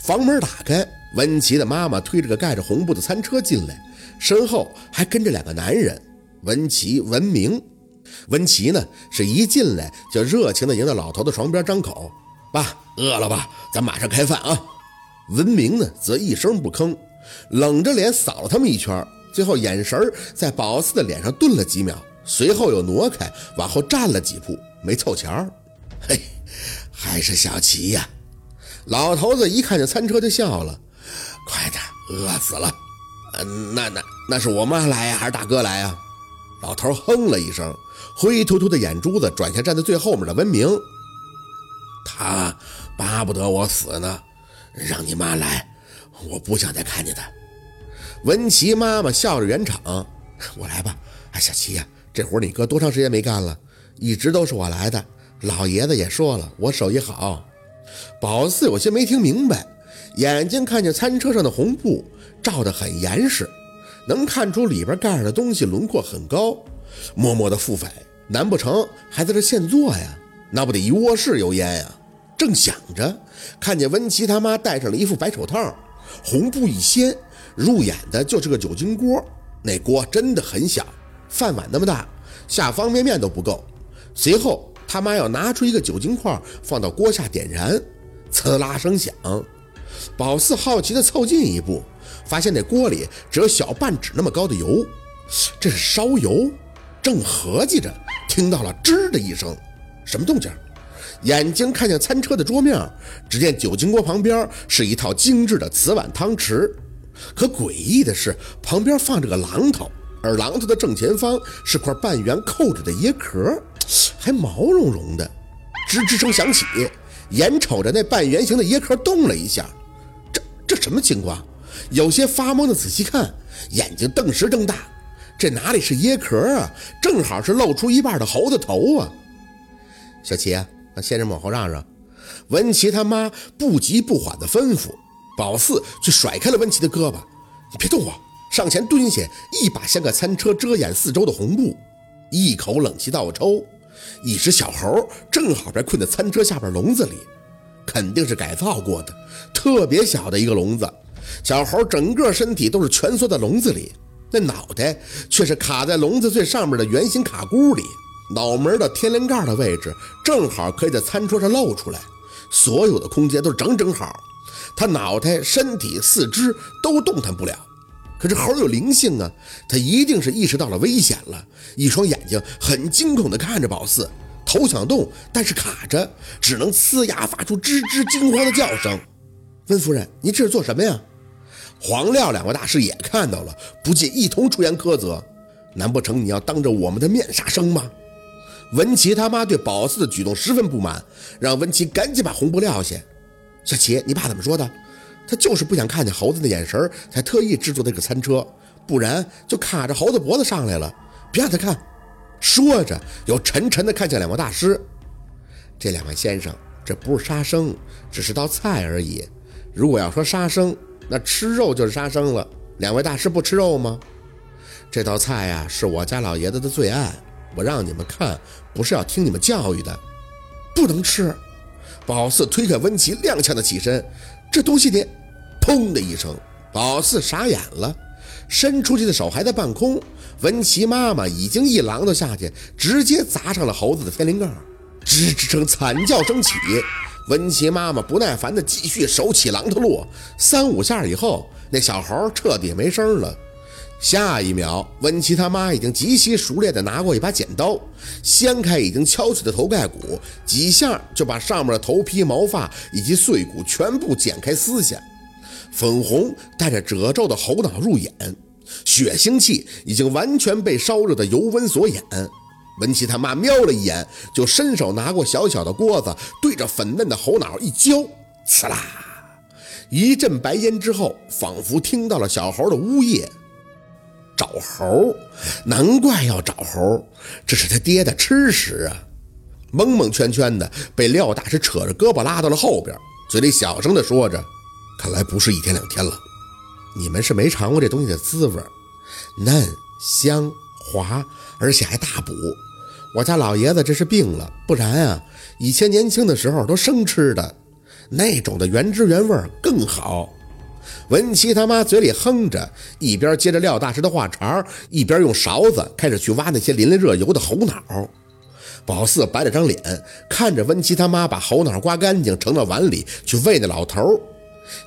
房门打开，文琪的妈妈推着个盖着红布的餐车进来，身后还跟着两个男人，文琪、文明。文琪呢，是一进来就热情地迎到老头的床边，张口：“爸，饿了吧？咱马上开饭啊！”文明呢，则一声不吭，冷着脸扫了他们一圈，最后眼神在宝四的脸上顿了几秒，随后又挪开，往后站了几步，没凑前儿。嘿，还是小齐呀！老头子一看见餐车就笑了：“快点，饿死了。”“嗯，那那那是我妈来呀，还是大哥来呀？”老头哼了一声。灰突突的眼珠子转向站在最后面的文明，他巴不得我死呢，让你妈来，我不想再看见他。文琪妈妈笑着圆场：“我来吧，哎，小琪呀，这活你哥多长时间没干了？一直都是我来的。老爷子也说了，我手艺好。”宝四有些没听明白，眼睛看见餐车上的红布照得很严实，能看出里边盖着的东西轮廓很高。默默的腹诽，难不成还在这现做呀？那不得一卧室油烟呀！正想着，看见温琪他妈戴上了一副白手套，红布一掀，入眼的就是个酒精锅。那锅真的很小，饭碗那么大，下方便面都不够。随后他妈要拿出一个酒精块放到锅下点燃，呲啦声响。宝四好奇的凑近一步，发现那锅里只有小半指那么高的油，这是烧油。正合计着，听到了吱的一声，什么动静？眼睛看向餐车的桌面，只见酒精锅旁边是一套精致的瓷碗汤匙。可诡异的是，旁边放着个榔头，而榔头的正前方是块半圆扣着的椰壳，还毛茸茸的。吱吱声响起，眼瞅着那半圆形的椰壳动了一下，这这什么情况？有些发懵的仔细看，眼睛顿时睁大。这哪里是椰壳啊，正好是露出一半的猴子头啊！小齐，让先生往后让让。文琪他妈不急不缓地吩咐，宝四却甩开了文琪的胳膊：“你别动我！”上前蹲下，一把掀开餐车遮掩四周的红布，一口冷气倒抽。一只小猴正好被困在餐车下边笼子里，肯定是改造过的，特别小的一个笼子。小猴整个身体都是蜷缩在笼子里。那脑袋却是卡在笼子最上面的圆形卡箍里，脑门的天灵盖的位置正好可以在餐桌上露出来，所有的空间都是整整好。他脑袋、身体、四肢都动弹不了。可是猴有灵性啊，他一定是意识到了危险了，一双眼睛很惊恐地看着宝四，头想动，但是卡着，只能呲牙发出吱吱惊慌的叫声。温夫人，您这是做什么呀？黄料两位大师也看到了，不禁一同出言苛责：“难不成你要当着我们的面杀生吗？”文琪他妈对宝四的举动十分不满，让文琪赶紧把红布撂下。小琪，你爸怎么说的？他就是不想看见猴子的眼神，才特意制作这个餐车，不然就卡着猴子脖子上来了。别让他看。说着，又沉沉地看向两位大师：“这两位先生，这不是杀生，只是道菜而已。如果要说杀生……”那吃肉就是杀生了。两位大师不吃肉吗？这道菜呀，是我家老爷子的最爱。我让你们看，不是要听你们教育的。不能吃！宝四推开温琪，踉跄的起身。这东西你……砰的一声，老四傻眼了，伸出去的手还在半空。文琪妈妈已经一榔头下去，直接砸上了猴子的天灵盖，吱吱声惨叫声起。文琪妈妈不耐烦地继续手起榔头落，三五下以后，那小猴彻底没声了。下一秒，文琪他妈已经极其熟练地拿过一把剪刀，掀开已经敲碎的头盖骨，几下就把上面的头皮、毛发以及碎骨全部剪开撕下。粉红带着褶皱的猴脑入眼，血腥气已经完全被烧热的油温所掩。文琪他妈瞄了一眼，就伸手拿过小小的锅子，对着粉嫩的猴脑一浇，呲啦，一阵白烟之后，仿佛听到了小猴的呜咽。找猴，难怪要找猴，这是他爹的吃食啊！蒙蒙圈圈的被廖大师扯着胳膊拉到了后边，嘴里小声的说着：“看来不是一天两天了，你们是没尝过这东西的滋味，嫩香滑。”而且还大补，我家老爷子这是病了，不然啊，以前年轻的时候都生吃的。那种的原汁原味更好。文琪他妈嘴里哼着，一边接着廖大师的话茬，一边用勺子开始去挖那些淋了热油的猴脑。宝四白了张脸，看着文琪他妈把猴脑刮干净，盛到碗里去喂那老头，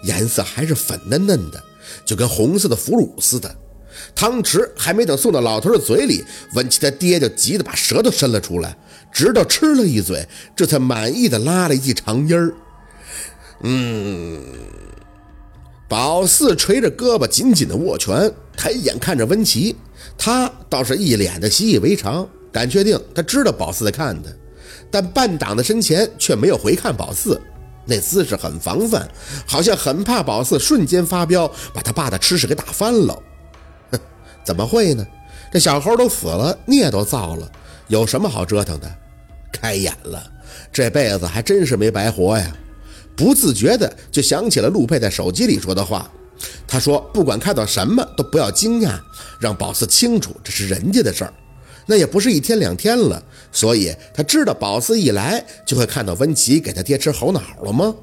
颜色还是粉嫩嫩的，就跟红色的腐乳似的。汤匙还没等送到老头的嘴里，文琪他爹就急得把舌头伸了出来，直到吃了一嘴，这才满意的拉了一记长音儿。嗯。宝四垂着胳膊，紧紧的握拳，抬眼看着温琪，他倒是一脸的习以为常，敢确定他知道宝四在看他，但半挡在身前却没有回看宝四，那姿势很防范，好像很怕宝四瞬间发飙，把他爸的吃食给打翻了。哼，怎么会呢？这小猴都死了，孽都造了，有什么好折腾的？开眼了，这辈子还真是没白活呀。不自觉的就想起了陆佩在手机里说的话，他说：“不管看到什么都不要惊讶，让宝四清楚这是人家的事儿。那也不是一天两天了，所以他知道宝四一来就会看到温琪给他爹吃猴脑了吗？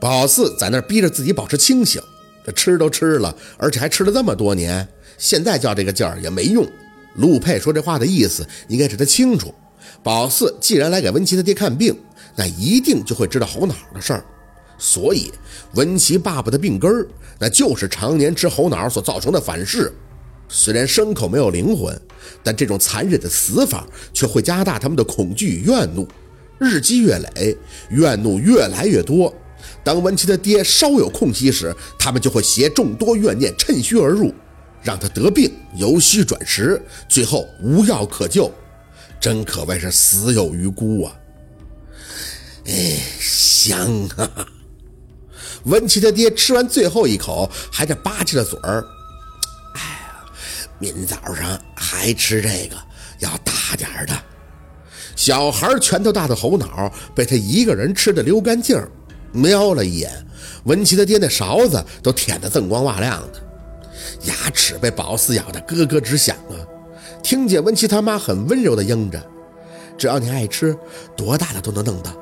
宝四在那逼着自己保持清醒，这吃都吃了，而且还吃了这么多年，现在叫这个劲儿也没用。陆佩说这话的意思应该是他清楚，宝四既然来给温琪他爹看病。”那一定就会知道猴脑的事儿，所以文琪爸爸的病根儿，那就是常年吃猴脑所造成的反噬。虽然牲口没有灵魂，但这种残忍的死法却会加大他们的恐惧与怨怒，日积月累，怨怒越来越多。当文琪的爹稍有空隙时，他们就会携众多怨念趁虚而入，让他得病，由虚转实，最后无药可救，真可谓是死有余辜啊！哎，香啊！文琪他爹吃完最后一口，还在吧唧着嘴儿。哎呀，明早上还吃这个，要大点儿的。小孩拳头大的猴脑被他一个人吃的溜干净瞄了一眼，文琪他爹那勺子都舔得锃光瓦亮的，牙齿被宝四咬得咯咯直响啊！听见文琪他妈很温柔的应着：“只要你爱吃，多大的都能弄到。”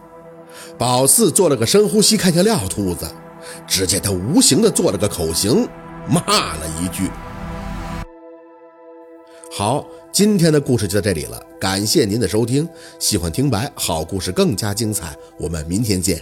宝四做了个深呼吸，看向廖兔子，只见他无形的做了个口型，骂了一句：“好，今天的故事就到这里了，感谢您的收听。喜欢听白好故事更加精彩，我们明天见。”